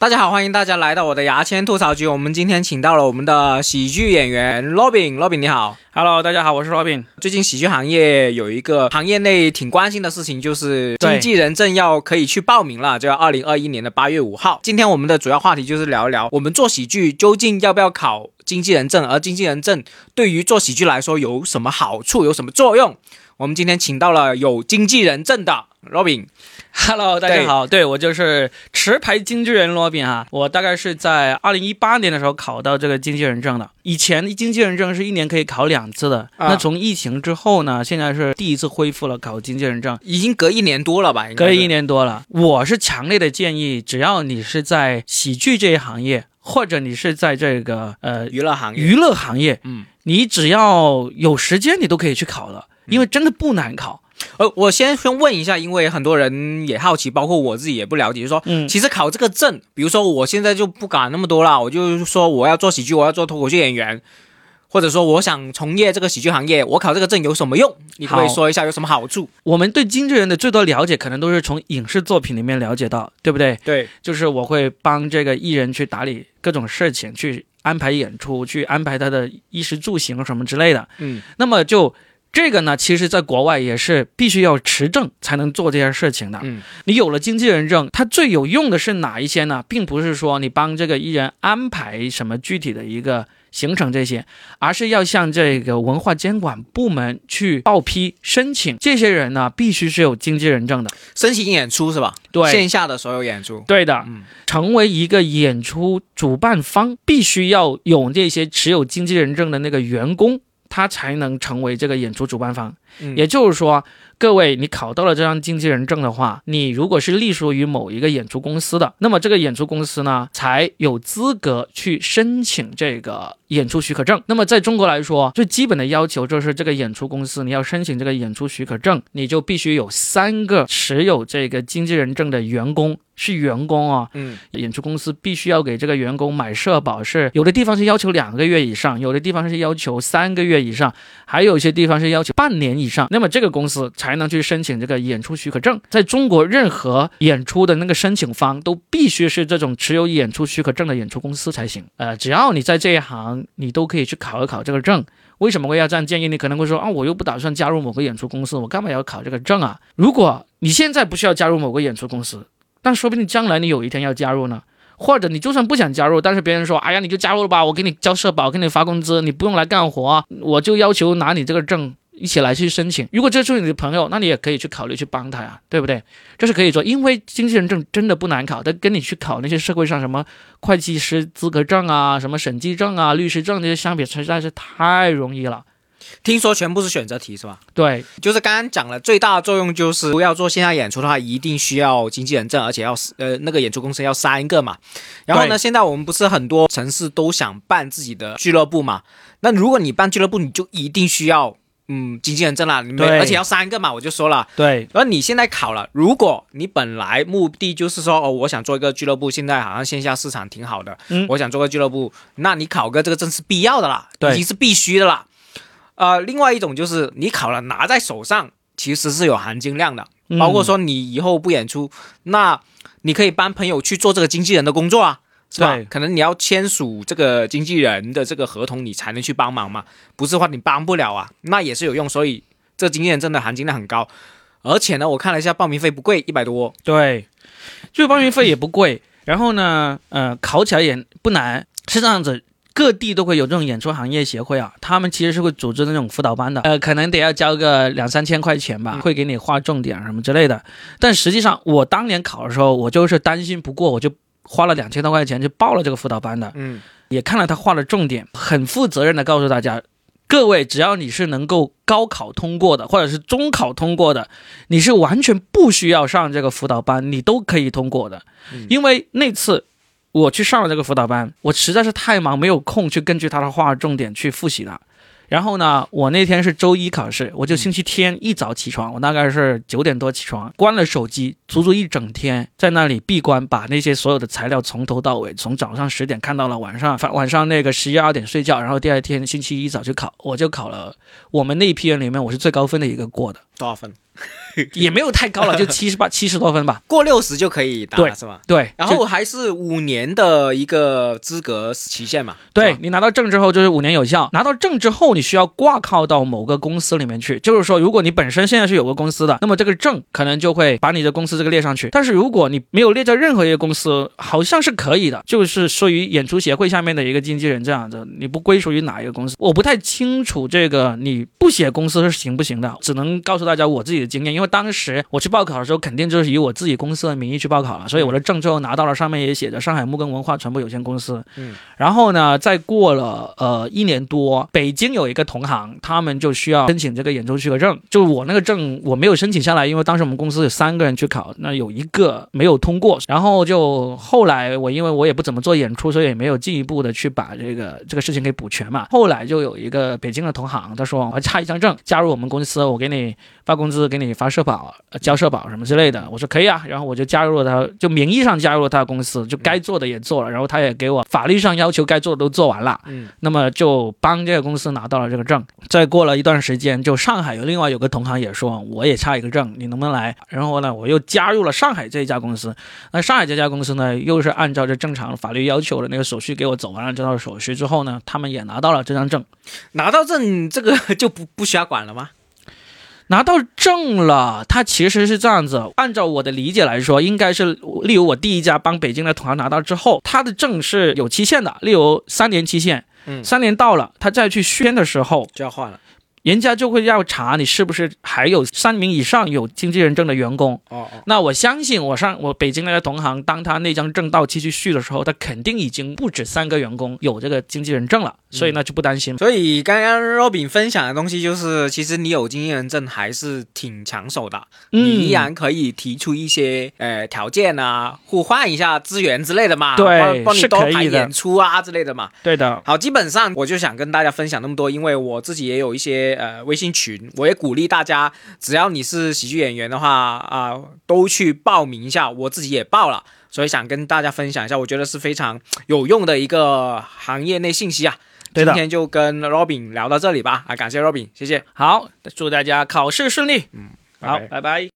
大家好，欢迎大家来到我的牙签吐槽局。我们今天请到了我们的喜剧演员 Robin，Robin 你好，Hello，大家好，我是 Robin。最近喜剧行业有一个行业内挺关心的事情，就是经纪人证要可以去报名了，就要二零二一年的八月五号。今天我们的主要话题就是聊一聊我们做喜剧究竟要不要考经纪人证，而经纪人证对于做喜剧来说有什么好处，有什么作用？我们今天请到了有经纪人证的 Robin，Hello，大家好，对。我就是持牌经纪人 Robin 啊，我大概是在二零一八年的时候考到这个经纪人证的。以前经纪人证是一年可以考两次的，那从疫情之后呢，现在是第一次恢复了考经纪人证，已经隔一年多了吧？隔一年多了。我是强烈的建议，只要你是在喜剧这一行业，或者你是在这个呃娱乐行业，娱乐行业，嗯，你只要有时间，你都可以去考的。因为真的不难考，呃，我先先问一下，因为很多人也好奇，包括我自己也不了解，就说，嗯，其实考这个证，比如说我现在就不敢那么多了，我就说我要做喜剧，我要做脱口秀演员，或者说我想从业这个喜剧行业，我考这个证有什么用？你可以说一下有什么好处？我们对经纪人的最多了解，可能都是从影视作品里面了解到，对不对？对，就是我会帮这个艺人去打理各种事情，去安排演出，去安排他的衣食住行什么之类的，嗯，那么就。这个呢，其实在国外也是必须要持证才能做这件事情的。嗯，你有了经纪人证，它最有用的是哪一些呢？并不是说你帮这个艺人安排什么具体的一个行程这些，而是要向这个文化监管部门去报批申请。这些人呢，必须是有经纪人证的，申请演出是吧？对，线下的所有演出。对的，嗯，成为一个演出主办方，必须要有这些持有经纪人证的那个员工。他才能成为这个演出主办方，也就是说，各位，你考到了这张经纪人证的话，你如果是隶属于某一个演出公司的，那么这个演出公司呢，才有资格去申请这个演出许可证。那么在中国来说，最基本的要求就是这个演出公司你要申请这个演出许可证，你就必须有三个持有这个经纪人证的员工。是员工啊，嗯，演出公司必须要给这个员工买社保，是有的地方是要求两个月以上，有的地方是要求三个月以上，还有一些地方是要求半年以上，那么这个公司才才能去申请这个演出许可证。在中国，任何演出的那个申请方都必须是这种持有演出许可证的演出公司才行。呃，只要你在这一行，你都可以去考一考这个证。为什么会要这样建议？你可能会说啊，我又不打算加入某个演出公司，我干嘛要考这个证啊？如果你现在不需要加入某个演出公司。但说不定将来你有一天要加入呢，或者你就算不想加入，但是别人说，哎呀，你就加入了吧，我给你交社保，给你发工资，你不用来干活，我就要求拿你这个证一起来去申请。如果这是你的朋友，那你也可以去考虑去帮他呀，对不对？这是可以做，因为经纪人证真的不难考，但跟你去考那些社会上什么会计师资格证啊、什么审计证啊、律师证这些相比，实在是太容易了。听说全部是选择题是吧？对，就是刚刚讲了，最大的作用就是要做线下演出的话，一定需要经纪人证，而且要呃那个演出公司要三个嘛。然后呢，现在我们不是很多城市都想办自己的俱乐部嘛？那如果你办俱乐部，你就一定需要嗯经纪人证啦，对，而且要三个嘛。我就说了，对。而你现在考了，如果你本来目的就是说哦，我想做一个俱乐部，现在好像线下市场挺好的，嗯，我想做个俱乐部，那你考个这个证是必要的啦，已经是必须的啦。呃，另外一种就是你考了拿在手上，其实是有含金量的。包括说你以后不演出，那你可以帮朋友去做这个经纪人的工作啊，是吧？可能你要签署这个经纪人的这个合同，你才能去帮忙嘛，不是的话你帮不了啊。那也是有用，所以这经纪人真的含金量很高。而且呢，我看了一下报名费不贵，一百多。对，就报名费也不贵。然后呢，呃，考起来也不难，是这样子。各地都会有这种演出行业协会啊，他们其实是会组织那种辅导班的，呃，可能得要交个两三千块钱吧，会给你划重点什么之类的。但实际上，我当年考的时候，我就是担心不过，我就花了两千多块钱就报了这个辅导班的。嗯，也看了他画的重点，很负责任的告诉大家，各位只要你是能够高考通过的，或者是中考通过的，你是完全不需要上这个辅导班，你都可以通过的，因为那次。我去上了这个辅导班，我实在是太忙，没有空去根据他的话重点去复习了。然后呢，我那天是周一考试，我就星期天一早起床，我大概是九点多起床，关了手机，足足一整天在那里闭关，把那些所有的材料从头到尾，从早上十点看到了晚上，晚上那个十一二点睡觉，然后第二天星期一早就考，我就考了。我们那一批人里面，我是最高分的一个过的。多少分？也没有太高了，就七十八、七十多分吧。过六十就可以打了，是吧？对。然后还是五年的一个资格期限嘛。对你拿到证之后就是五年有效。拿到证之后，你需要挂靠到某个公司里面去。就是说，如果你本身现在是有个公司的，那么这个证可能就会把你的公司这个列上去。但是如果你没有列在任何一个公司，好像是可以的，就是属于演出协会下面的一个经纪人这样子，你不归属于哪一个公司，我不太清楚这个你不写公司是行不行的。只能告诉大家我自己的经验，因为当时我去。报考的时候肯定就是以我自己公司的名义去报考了，所以我的证最后拿到了，上面也写着上海木根文化传播有限公司。嗯，然后呢，再过了呃一年多，北京有一个同行，他们就需要申请这个演出许可证，就我那个证我没有申请下来，因为当时我们公司有三个人去考，那有一个没有通过，然后就后来我因为我也不怎么做演出，所以也没有进一步的去把这个这个事情给补全嘛。后来就有一个北京的同行，他说我还差一张证，加入我们公司，我给你发工资，给你发社保，交。社保什么之类的，我说可以啊，然后我就加入了他，就名义上加入了他的公司，就该做的也做了，然后他也给我法律上要求该做的都做完了，嗯，那么就帮这个公司拿到了这个证。再过了一段时间，就上海有另外有个同行也说，我也差一个证，你能不能来？然后呢，我又加入了上海这一家公司。那上海这家公司呢，又是按照这正常法律要求的那个手续给我走完了这套手续之后呢，他们也拿到了这张证。拿到证这个就不不需要管了吗？拿到证了，他其实是这样子。按照我的理解来说，应该是，例如我第一家帮北京的同行拿到之后，他的证是有期限的，例如三年期限，嗯，三年到了，他再去宣的时候就要换了。人家就会要查你是不是还有三名以上有经纪人证的员工。哦哦。那我相信我上我北京那个同行，当他那张证到期去续的时候，他肯定已经不止三个员工有这个经纪人证了，所以那就不担心。所以刚刚 Robin 分享的东西就是，其实你有经纪人证还是挺抢手的，你依然可以提出一些呃条件啊，互换一下资源之类的嘛。对，帮你多排演出啊之类的嘛。对的。好，基本上我就想跟大家分享那么多，因为我自己也有一些。呃，微信群，我也鼓励大家，只要你是喜剧演员的话啊，都去报名一下。我自己也报了，所以想跟大家分享一下，我觉得是非常有用的一个行业内信息啊。今天就跟 Robin 聊到这里吧，啊，感谢 Robin，谢谢。好，祝大家考试顺利。嗯，好，拜拜。